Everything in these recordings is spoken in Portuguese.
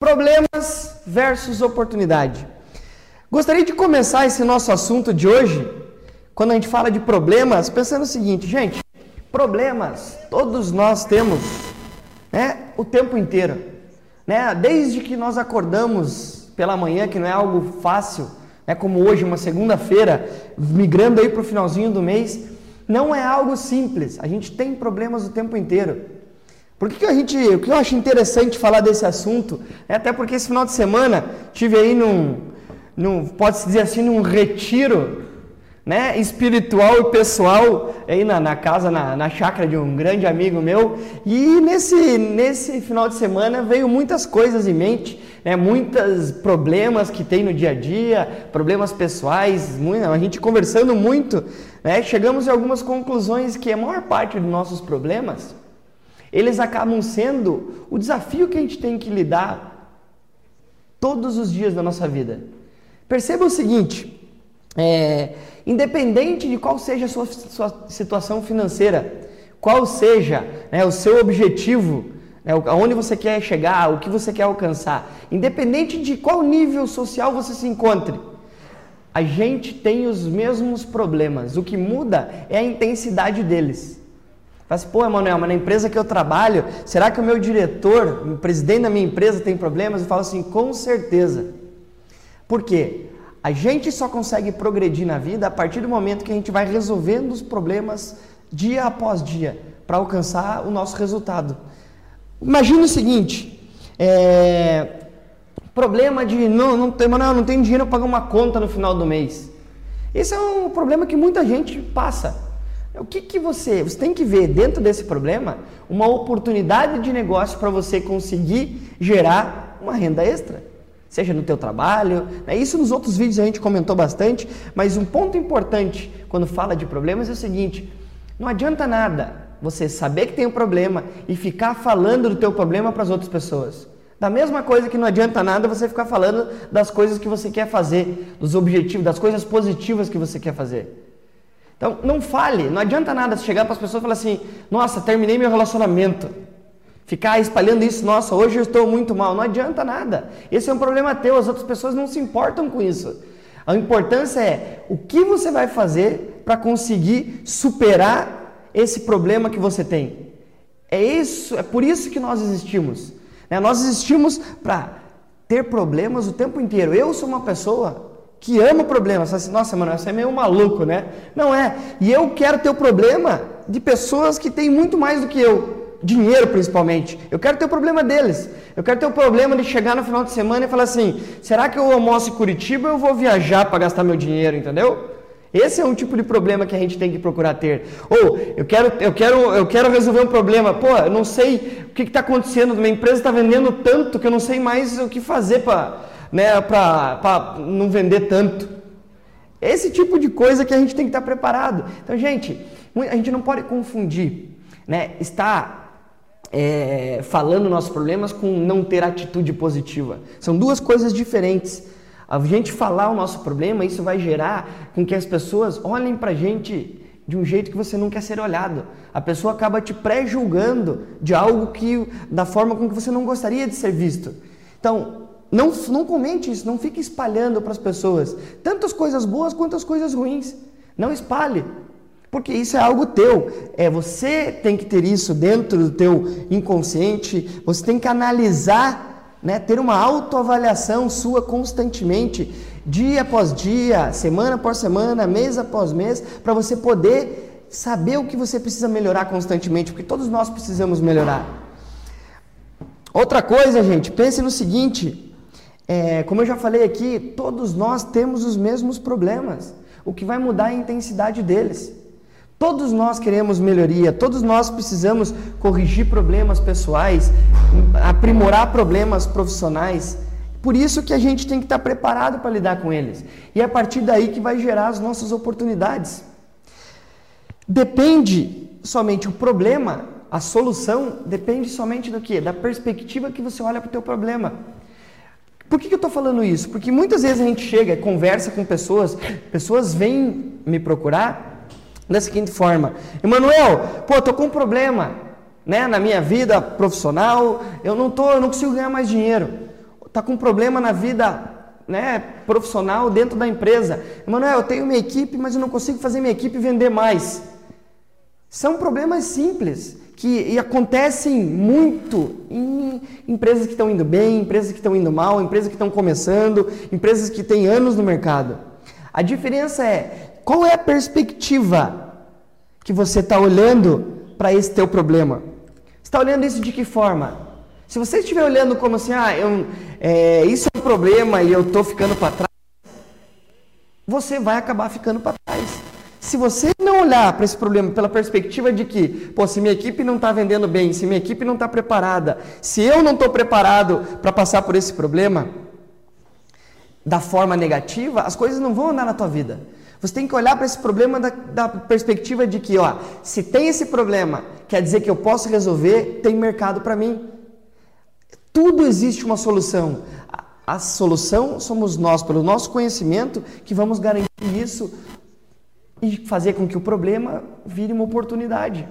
Problemas versus oportunidade. Gostaria de começar esse nosso assunto de hoje, quando a gente fala de problemas, pensando o seguinte, gente, problemas todos nós temos, né, o tempo inteiro, né? Desde que nós acordamos pela manhã, que não é algo fácil, né, como hoje, uma segunda-feira, migrando aí para o finalzinho do mês, não é algo simples. A gente tem problemas o tempo inteiro. Por que, que a gente, o que eu acho interessante falar desse assunto, é até porque esse final de semana tive aí num, num pode-se dizer assim, num retiro né, espiritual e pessoal aí na, na casa, na, na chácara de um grande amigo meu. E nesse, nesse final de semana veio muitas coisas em mente, né, muitos problemas que tem no dia a dia, problemas pessoais, muito, a gente conversando muito, né, chegamos em algumas conclusões que a maior parte dos nossos problemas eles acabam sendo o desafio que a gente tem que lidar todos os dias da nossa vida. Perceba o seguinte: é, independente de qual seja a sua, sua situação financeira, qual seja né, o seu objetivo, né, aonde você quer chegar, o que você quer alcançar, independente de qual nível social você se encontre, a gente tem os mesmos problemas. O que muda é a intensidade deles. Fala assim, pô, Emanuel, mas na empresa que eu trabalho, será que o meu diretor, o presidente da minha empresa tem problemas? Eu falo assim, com certeza. Por quê? A gente só consegue progredir na vida a partir do momento que a gente vai resolvendo os problemas dia após dia para alcançar o nosso resultado. Imagina o seguinte: é, problema de não, não, Emanuel, não tem dinheiro para pagar uma conta no final do mês. Esse é um problema que muita gente passa. O que, que você, você tem que ver dentro desse problema uma oportunidade de negócio para você conseguir gerar uma renda extra, seja no teu trabalho. Né? Isso nos outros vídeos a gente comentou bastante, mas um ponto importante quando fala de problemas é o seguinte: não adianta nada você saber que tem um problema e ficar falando do teu problema para as outras pessoas. Da mesma coisa que não adianta nada você ficar falando das coisas que você quer fazer, dos objetivos, das coisas positivas que você quer fazer. Então, não fale, não adianta nada chegar para as pessoas e falar assim: nossa, terminei meu relacionamento. Ficar espalhando isso, nossa, hoje eu estou muito mal. Não adianta nada. Esse é um problema teu, as outras pessoas não se importam com isso. A importância é o que você vai fazer para conseguir superar esse problema que você tem. É isso, é por isso que nós existimos. Né? Nós existimos para ter problemas o tempo inteiro. Eu sou uma pessoa que ama problemas. Assim, Nossa, mano, você é meio maluco, né? Não é. E eu quero ter o problema de pessoas que têm muito mais do que eu. Dinheiro, principalmente. Eu quero ter o problema deles. Eu quero ter o problema de chegar no final de semana e falar assim: será que eu almoço em Curitiba ou eu vou viajar para gastar meu dinheiro, entendeu? Esse é um tipo de problema que a gente tem que procurar ter. Ou eu quero, eu quero, eu quero resolver um problema. Pô, eu não sei o que está acontecendo. Minha empresa está vendendo tanto que eu não sei mais o que fazer para né, para não vender tanto. Esse tipo de coisa que a gente tem que estar preparado. Então, gente, a gente não pode confundir, né, estar é, falando nossos problemas com não ter atitude positiva. São duas coisas diferentes. A gente falar o nosso problema, isso vai gerar com que as pessoas olhem para a gente de um jeito que você não quer ser olhado. A pessoa acaba te pré-julgando de algo que, da forma com que você não gostaria de ser visto. Então, não, não comente isso, não fique espalhando para as pessoas, tanto as coisas boas quanto as coisas ruins. Não espalhe, porque isso é algo teu. É você tem que ter isso dentro do teu inconsciente. Você tem que analisar, né, ter uma autoavaliação sua constantemente, dia após dia, semana após semana, mês após mês, para você poder saber o que você precisa melhorar constantemente, porque todos nós precisamos melhorar. Outra coisa, gente, pense no seguinte: é, como eu já falei aqui, todos nós temos os mesmos problemas. O que vai mudar é a intensidade deles. Todos nós queremos melhoria, todos nós precisamos corrigir problemas pessoais, aprimorar problemas profissionais. Por isso que a gente tem que estar preparado para lidar com eles. E é a partir daí que vai gerar as nossas oportunidades. Depende somente o problema, a solução depende somente do que? Da perspectiva que você olha para o teu problema. Por que, que eu estou falando isso? Porque muitas vezes a gente chega, conversa com pessoas, pessoas vêm me procurar da seguinte forma: Emanuel, pô, tô com um problema, né, na minha vida profissional, eu não tô, eu não consigo ganhar mais dinheiro. está com um problema na vida né, profissional dentro da empresa. Emanuel, eu tenho minha equipe, mas eu não consigo fazer minha equipe vender mais. São problemas simples que acontecem muito em empresas que estão indo bem, empresas que estão indo mal, empresas que estão começando, empresas que têm anos no mercado. A diferença é qual é a perspectiva que você está olhando para esse teu problema. Está olhando isso de que forma? Se você estiver olhando como assim, ah, eu, é, isso é um problema e eu estou ficando para trás, você vai acabar ficando para trás. Se você não olhar para esse problema pela perspectiva de que, pô, se minha equipe não está vendendo bem, se minha equipe não está preparada, se eu não estou preparado para passar por esse problema da forma negativa, as coisas não vão andar na tua vida. Você tem que olhar para esse problema da, da, perspectiva de que, ó, se tem esse problema, quer dizer que eu posso resolver, tem mercado para mim. Tudo existe uma solução. A, a solução somos nós, pelo nosso conhecimento, que vamos garantir isso e fazer com que o problema vire uma oportunidade.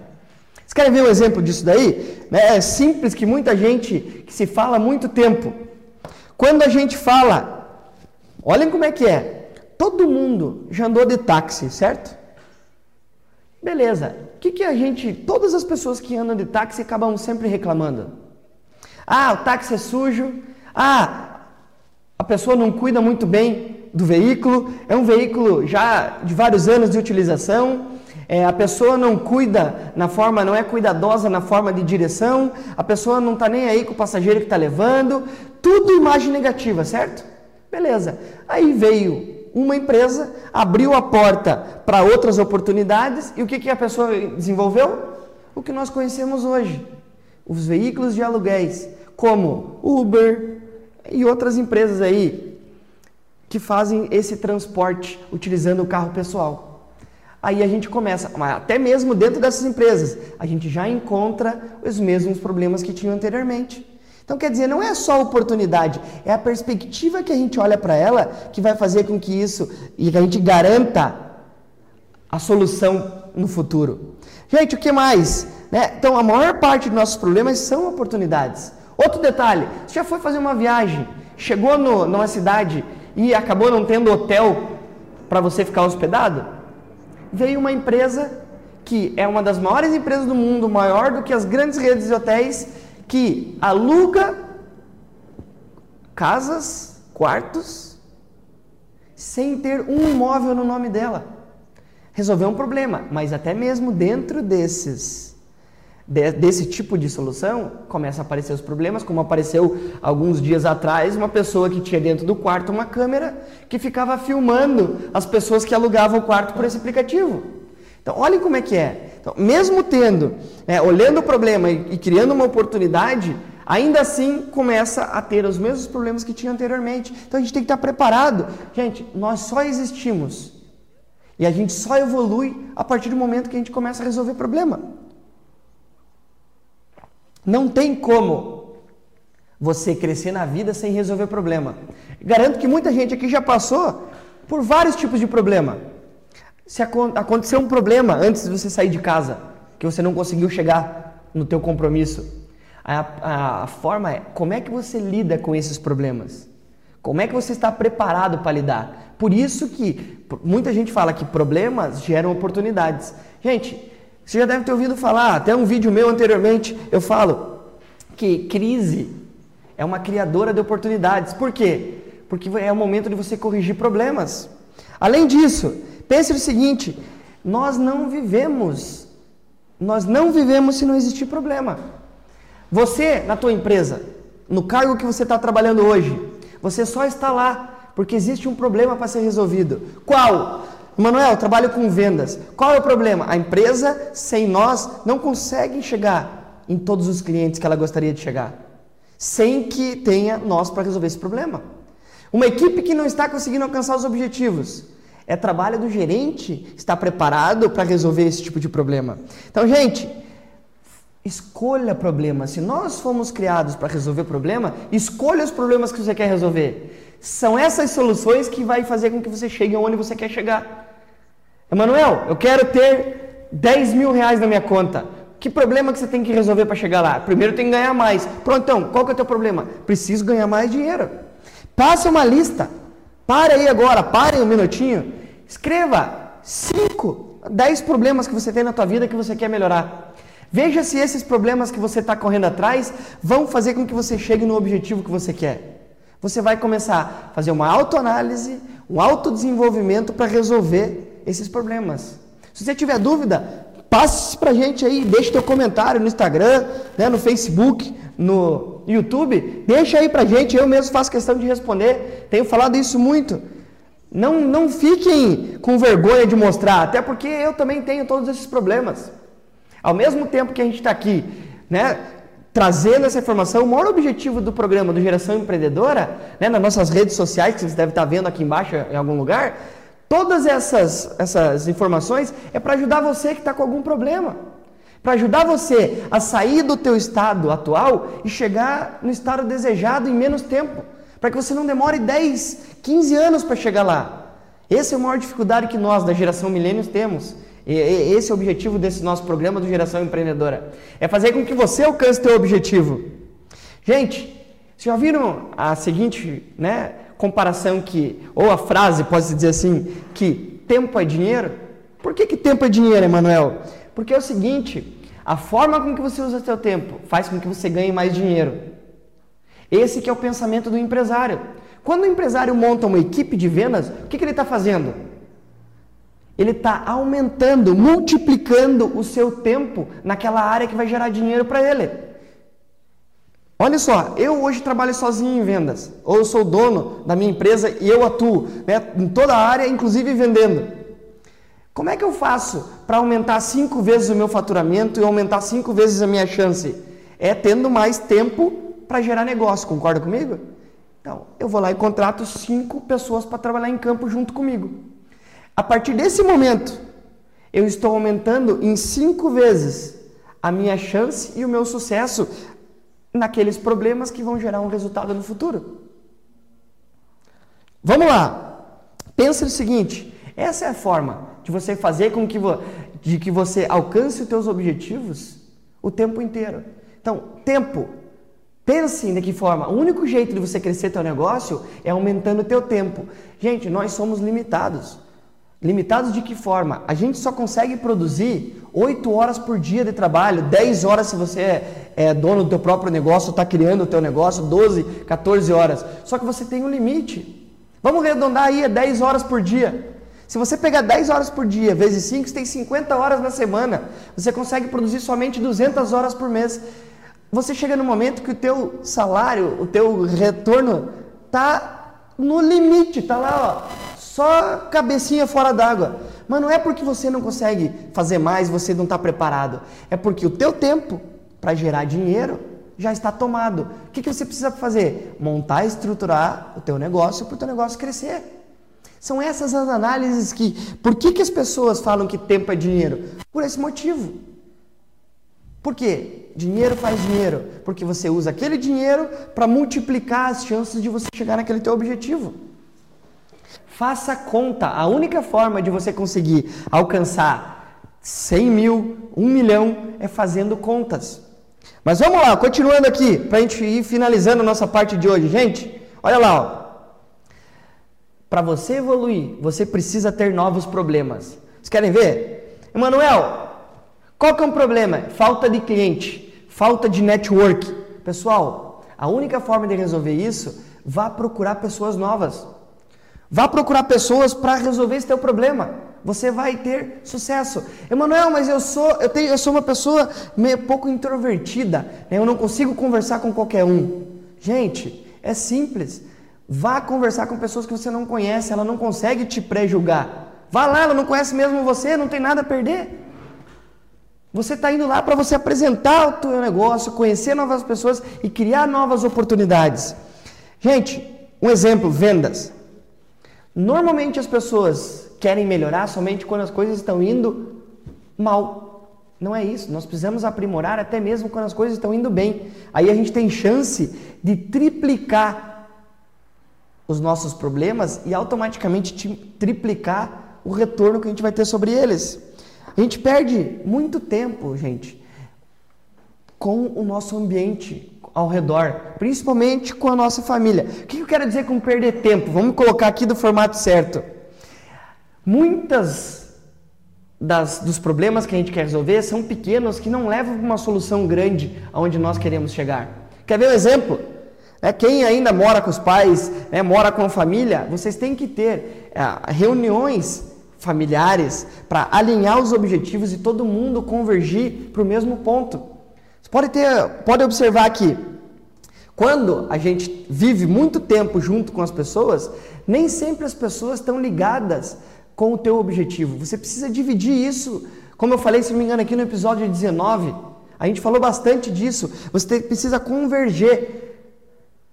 Vocês querem ver um exemplo disso daí? É simples que muita gente que se fala há muito tempo. Quando a gente fala, olhem como é que é. Todo mundo já andou de táxi, certo? Beleza. O que, que a gente, todas as pessoas que andam de táxi acabam sempre reclamando? Ah, o táxi é sujo. Ah, a pessoa não cuida muito bem do veículo, é um veículo já de vários anos de utilização, é, a pessoa não cuida na forma, não é cuidadosa na forma de direção, a pessoa não está nem aí com o passageiro que está levando, tudo imagem negativa, certo? Beleza. Aí veio uma empresa, abriu a porta para outras oportunidades. E o que, que a pessoa desenvolveu? O que nós conhecemos hoje: os veículos de aluguéis, como Uber e outras empresas aí, que fazem esse transporte utilizando o carro pessoal. Aí a gente começa, até mesmo dentro dessas empresas, a gente já encontra os mesmos problemas que tinham anteriormente. Então, quer dizer, não é só oportunidade, é a perspectiva que a gente olha para ela que vai fazer com que isso e que a gente garanta a solução no futuro. Gente, o que mais? Né? Então, a maior parte dos nossos problemas são oportunidades. Outro detalhe: você já foi fazer uma viagem, chegou no, numa cidade e acabou não tendo hotel para você ficar hospedado, veio uma empresa que é uma das maiores empresas do mundo, maior do que as grandes redes de hotéis, que aluga casas, quartos, sem ter um imóvel no nome dela. Resolveu um problema, mas até mesmo dentro desses de, desse tipo de solução, começa a aparecer os problemas, como apareceu alguns dias atrás, uma pessoa que tinha dentro do quarto uma câmera que ficava filmando as pessoas que alugavam o quarto por esse aplicativo. Então, olhem como é que é. Então, mesmo tendo, é, olhando o problema e, e criando uma oportunidade, ainda assim começa a ter os mesmos problemas que tinha anteriormente. Então a gente tem que estar preparado. Gente, nós só existimos e a gente só evolui a partir do momento que a gente começa a resolver problema. Não tem como você crescer na vida sem resolver problema. Garanto que muita gente aqui já passou por vários tipos de problema. Se aconteceu um problema antes de você sair de casa, que você não conseguiu chegar no teu compromisso, a, a, a forma é como é que você lida com esses problemas? Como é que você está preparado para lidar? Por isso que muita gente fala que problemas geram oportunidades. Gente, você já deve ter ouvido falar, até um vídeo meu anteriormente, eu falo que crise é uma criadora de oportunidades. Por quê? Porque é o momento de você corrigir problemas. Além disso, pense no seguinte: nós não vivemos, nós não vivemos se não existir problema. Você, na tua empresa, no cargo que você está trabalhando hoje, você só está lá porque existe um problema para ser resolvido. Qual? Manuel, trabalho com vendas. Qual é o problema? A empresa, sem nós, não consegue chegar em todos os clientes que ela gostaria de chegar, sem que tenha nós para resolver esse problema. Uma equipe que não está conseguindo alcançar os objetivos. É trabalho do gerente estar preparado para resolver esse tipo de problema. Então, gente, escolha problemas. Se nós fomos criados para resolver problema, escolha os problemas que você quer resolver. São essas soluções que vai fazer com que você chegue onde você quer chegar. Emanuel, eu quero ter 10 mil reais na minha conta. Que problema que você tem que resolver para chegar lá? Primeiro tem que ganhar mais. Pronto, então, qual que é o teu problema? Preciso ganhar mais dinheiro. Passe uma lista. Pare aí agora, pare um minutinho. Escreva 5, 10 problemas que você tem na tua vida que você quer melhorar. Veja se esses problemas que você está correndo atrás vão fazer com que você chegue no objetivo que você quer. Você vai começar a fazer uma autoanálise, um autodesenvolvimento para resolver esses problemas. Se você tiver dúvida, passe para a gente aí, deixe teu comentário no Instagram, né, no Facebook, no YouTube, deixa aí para a gente, eu mesmo faço questão de responder, tenho falado isso muito. Não, não fiquem com vergonha de mostrar, até porque eu também tenho todos esses problemas. Ao mesmo tempo que a gente está aqui, né, trazendo essa informação, o maior objetivo do programa do Geração Empreendedora, né, nas nossas redes sociais, que você deve estar tá vendo aqui embaixo em algum lugar, todas essas, essas informações é para ajudar você que está com algum problema. Para ajudar você a sair do teu estado atual e chegar no estado desejado em menos tempo. Para que você não demore 10, 15 anos para chegar lá. Essa é a maior dificuldade que nós, da geração milênios, temos. E esse é o objetivo desse nosso programa do Geração Empreendedora. É fazer com que você alcance teu objetivo. Gente, vocês já viram a seguinte né, comparação que, ou a frase, pode-se dizer assim, que tempo é dinheiro? Por que, que tempo é dinheiro, Emanuel? Porque é o seguinte, a forma com que você usa seu tempo faz com que você ganhe mais dinheiro. Esse que é o pensamento do empresário. Quando o empresário monta uma equipe de vendas, o que, que ele está fazendo? ele está aumentando, multiplicando o seu tempo naquela área que vai gerar dinheiro para ele. Olha só, eu hoje trabalho sozinho em vendas, ou eu sou dono da minha empresa e eu atuo né, em toda a área, inclusive vendendo. Como é que eu faço para aumentar cinco vezes o meu faturamento e aumentar cinco vezes a minha chance? É tendo mais tempo para gerar negócio, concorda comigo? Então, eu vou lá e contrato cinco pessoas para trabalhar em campo junto comigo. A partir desse momento, eu estou aumentando em cinco vezes a minha chance e o meu sucesso naqueles problemas que vão gerar um resultado no futuro. Vamos lá. Pensa o seguinte: essa é a forma de você fazer com que, de que você alcance os seus objetivos o tempo inteiro. Então, tempo. Pense de que forma. O único jeito de você crescer teu negócio é aumentando o teu tempo. Gente, nós somos limitados. Limitados de que forma? A gente só consegue produzir 8 horas por dia de trabalho, 10 horas se você é, é dono do teu próprio negócio, está criando o teu negócio, 12, 14 horas. Só que você tem um limite. Vamos arredondar aí, é 10 horas por dia. Se você pegar 10 horas por dia, vezes 5, você tem 50 horas na semana. Você consegue produzir somente 200 horas por mês. Você chega no momento que o teu salário, o teu retorno está no limite, está lá, ó só cabecinha fora d'água. Mas não é porque você não consegue fazer mais, você não está preparado. É porque o teu tempo para gerar dinheiro já está tomado. O que, que você precisa fazer? Montar estruturar o teu negócio para o teu negócio crescer. São essas as análises que... Por que, que as pessoas falam que tempo é dinheiro? Por esse motivo. Por quê? Dinheiro faz dinheiro. Porque você usa aquele dinheiro para multiplicar as chances de você chegar naquele teu objetivo. Faça conta. A única forma de você conseguir alcançar 100 mil, 1 milhão, é fazendo contas. Mas vamos lá, continuando aqui, para a gente ir finalizando a nossa parte de hoje. Gente, olha lá. Para você evoluir, você precisa ter novos problemas. Vocês querem ver? Emanuel, qual que é um problema? Falta de cliente, falta de network. Pessoal, a única forma de resolver isso, vá procurar pessoas novas. Vá procurar pessoas para resolver esse teu problema. Você vai ter sucesso. Emanuel, mas eu sou, eu tenho, eu sou uma pessoa meio pouco introvertida. Né? Eu não consigo conversar com qualquer um. Gente, é simples. Vá conversar com pessoas que você não conhece. Ela não consegue te pré-julgar. Vá lá, ela não conhece mesmo você, não tem nada a perder. Você está indo lá para você apresentar o teu negócio, conhecer novas pessoas e criar novas oportunidades. Gente, um exemplo, vendas. Normalmente as pessoas querem melhorar somente quando as coisas estão indo mal. Não é isso. Nós precisamos aprimorar até mesmo quando as coisas estão indo bem. Aí a gente tem chance de triplicar os nossos problemas e automaticamente triplicar o retorno que a gente vai ter sobre eles. A gente perde muito tempo, gente, com o nosso ambiente ao redor, principalmente com a nossa família. O que eu quero dizer com perder tempo? Vamos colocar aqui do formato certo. Muitas das, dos problemas que a gente quer resolver são pequenos que não levam para uma solução grande aonde nós queremos chegar. Quer ver um exemplo? É, quem ainda mora com os pais, né, mora com a família, vocês têm que ter é, reuniões familiares para alinhar os objetivos e todo mundo convergir para o mesmo ponto. Pode, ter, pode observar aqui, quando a gente vive muito tempo junto com as pessoas, nem sempre as pessoas estão ligadas com o teu objetivo. Você precisa dividir isso, como eu falei, se não me engano, aqui no episódio 19, a gente falou bastante disso. Você precisa converger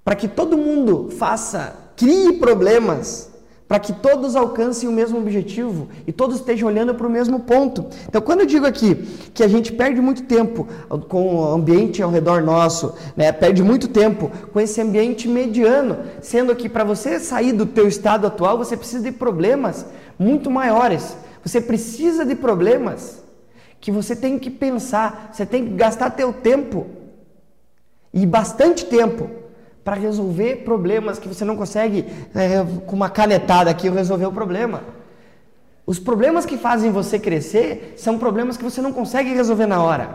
para que todo mundo faça, crie problemas, para que todos alcancem o mesmo objetivo e todos estejam olhando para o mesmo ponto. Então, quando eu digo aqui que a gente perde muito tempo com o ambiente ao redor nosso, né, perde muito tempo com esse ambiente mediano, sendo que para você sair do teu estado atual, você precisa de problemas muito maiores. Você precisa de problemas que você tem que pensar, você tem que gastar teu tempo e bastante tempo para resolver problemas que você não consegue é, com uma canetada aqui resolver o problema. Os problemas que fazem você crescer são problemas que você não consegue resolver na hora.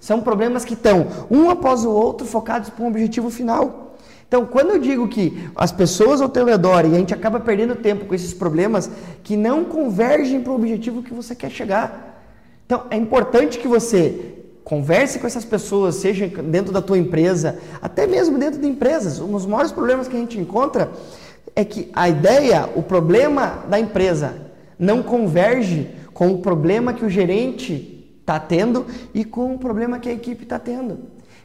São problemas que estão um após o outro focados para um objetivo final. Então, quando eu digo que as pessoas ao teu redor e a gente acaba perdendo tempo com esses problemas que não convergem para o objetivo que você quer chegar. Então, é importante que você Converse com essas pessoas, seja dentro da tua empresa, até mesmo dentro de empresas. Um dos maiores problemas que a gente encontra é que a ideia, o problema da empresa não converge com o problema que o gerente está tendo e com o problema que a equipe está tendo.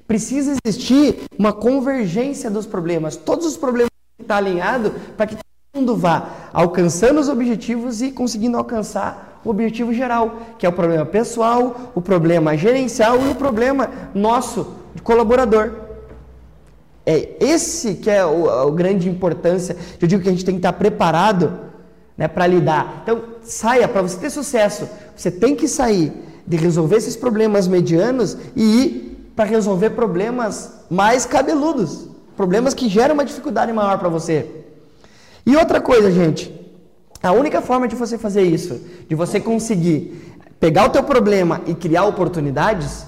Precisa existir uma convergência dos problemas. Todos os problemas estão alinhados para que todo mundo vá alcançando os objetivos e conseguindo alcançar o objetivo geral, que é o problema pessoal, o problema gerencial e o problema nosso de colaborador. É esse que é o, a grande importância. Eu digo que a gente tem que estar preparado né, para lidar. Então, saia, para você ter sucesso, você tem que sair de resolver esses problemas medianos e ir para resolver problemas mais cabeludos, problemas que geram uma dificuldade maior para você. E outra coisa, gente, a única forma de você fazer isso, de você conseguir pegar o teu problema e criar oportunidades,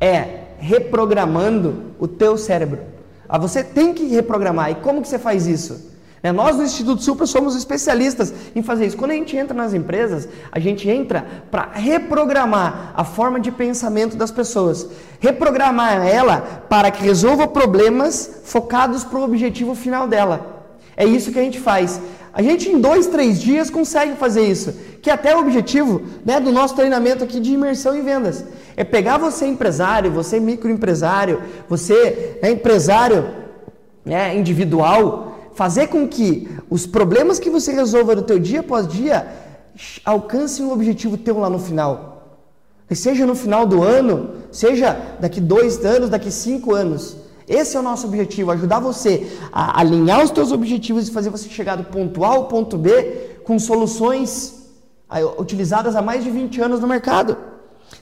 é reprogramando o teu cérebro. Ah, você tem que reprogramar. E como que você faz isso? Né, nós do Instituto Supra somos especialistas em fazer isso. Quando a gente entra nas empresas, a gente entra para reprogramar a forma de pensamento das pessoas. Reprogramar ela para que resolva problemas focados para o objetivo final dela. É isso que a gente faz. A gente em dois, três dias consegue fazer isso, que é até o objetivo né, do nosso treinamento aqui de imersão em vendas. É pegar você empresário, você microempresário, você é empresário né, individual, fazer com que os problemas que você resolva no teu dia após dia alcancem um objetivo teu lá no final. E seja no final do ano, seja daqui dois anos, daqui cinco anos. Esse é o nosso objetivo, ajudar você a alinhar os teus objetivos e fazer você chegar do ponto A ao ponto B com soluções utilizadas há mais de 20 anos no mercado.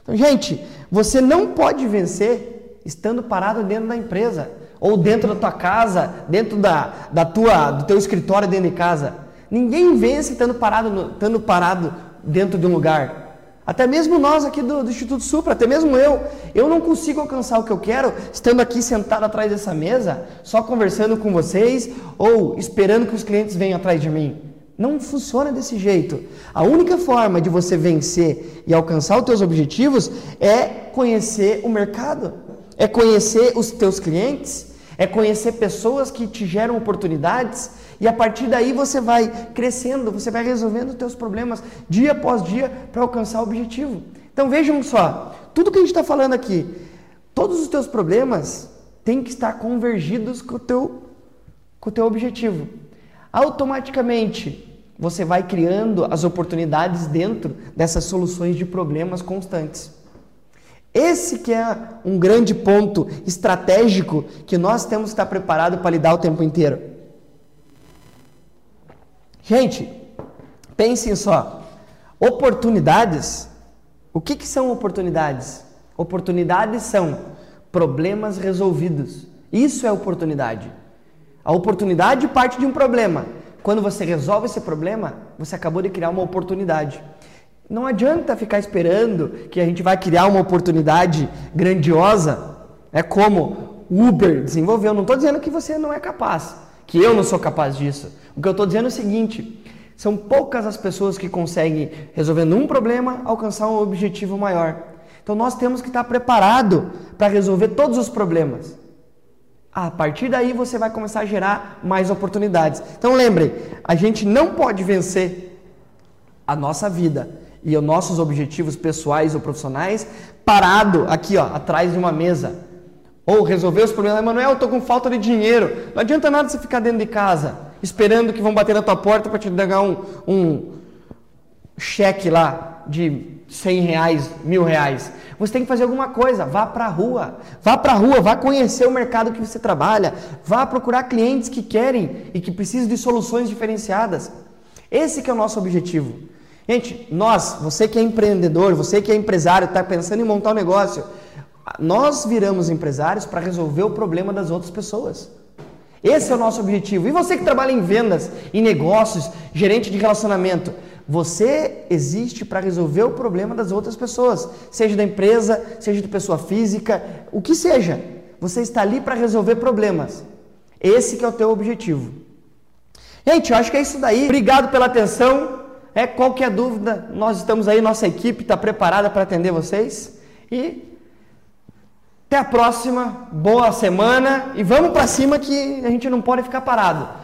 Então, gente, você não pode vencer estando parado dentro da empresa ou dentro da tua casa, dentro da, da tua, do teu escritório dentro de casa. Ninguém vence estando parado, estando parado dentro de um lugar. Até mesmo nós aqui do, do, Instituto Supra, até mesmo eu, eu não consigo alcançar o que eu quero estando aqui sentado atrás dessa mesa, só conversando com vocês ou esperando que os clientes venham atrás de mim. Não funciona desse jeito. A única forma de você vencer e alcançar os teus objetivos é conhecer o mercado, é conhecer os teus clientes, é conhecer pessoas que te geram oportunidades e a partir daí você vai crescendo, você vai resolvendo os teus problemas dia após dia para alcançar o objetivo. Então vejam só, tudo que a gente está falando aqui, todos os teus problemas têm que estar convergidos com o teu, com o teu objetivo. Automaticamente você vai criando as oportunidades dentro dessas soluções de problemas constantes. Esse que é um grande ponto estratégico que nós temos que estar preparados para lidar o tempo inteiro. Gente, pensem só. Oportunidades. O que, que são oportunidades? Oportunidades são problemas resolvidos. Isso é oportunidade. A oportunidade parte de um problema. Quando você resolve esse problema, você acabou de criar uma oportunidade. Não adianta ficar esperando que a gente vai criar uma oportunidade grandiosa. É como Uber desenvolveu. Não estou dizendo que você não é capaz, que eu não sou capaz disso. O que eu estou dizendo é o seguinte: são poucas as pessoas que conseguem, resolvendo um problema, alcançar um objetivo maior. Então nós temos que estar preparado para resolver todos os problemas. A partir daí você vai começar a gerar mais oportunidades. Então lembre, a gente não pode vencer a nossa vida e os nossos objetivos pessoais ou profissionais parado aqui, ó, atrás de uma mesa. Ou resolver os problemas, Emanuel, eu tô com falta de dinheiro. Não adianta nada você ficar dentro de casa, esperando que vão bater na tua porta para te dar um, um cheque lá de 100 reais, mil reais. Você tem que fazer alguma coisa, vá para a rua, vá para a rua, vá conhecer o mercado que você trabalha, vá procurar clientes que querem e que precisam de soluções diferenciadas. Esse que é o nosso objetivo. Gente, nós, você que é empreendedor, você que é empresário, está pensando em montar um negócio, nós viramos empresários para resolver o problema das outras pessoas. Esse é o nosso objetivo. E você que trabalha em vendas, em negócios, gerente de relacionamento, você existe para resolver o problema das outras pessoas, seja da empresa, seja de pessoa física, o que seja. Você está ali para resolver problemas. Esse que é o teu objetivo. Gente, eu acho que é isso daí. Obrigado pela atenção. É, qualquer dúvida, nós estamos aí, nossa equipe está preparada para atender vocês. E até a próxima, boa semana e vamos para cima que a gente não pode ficar parado.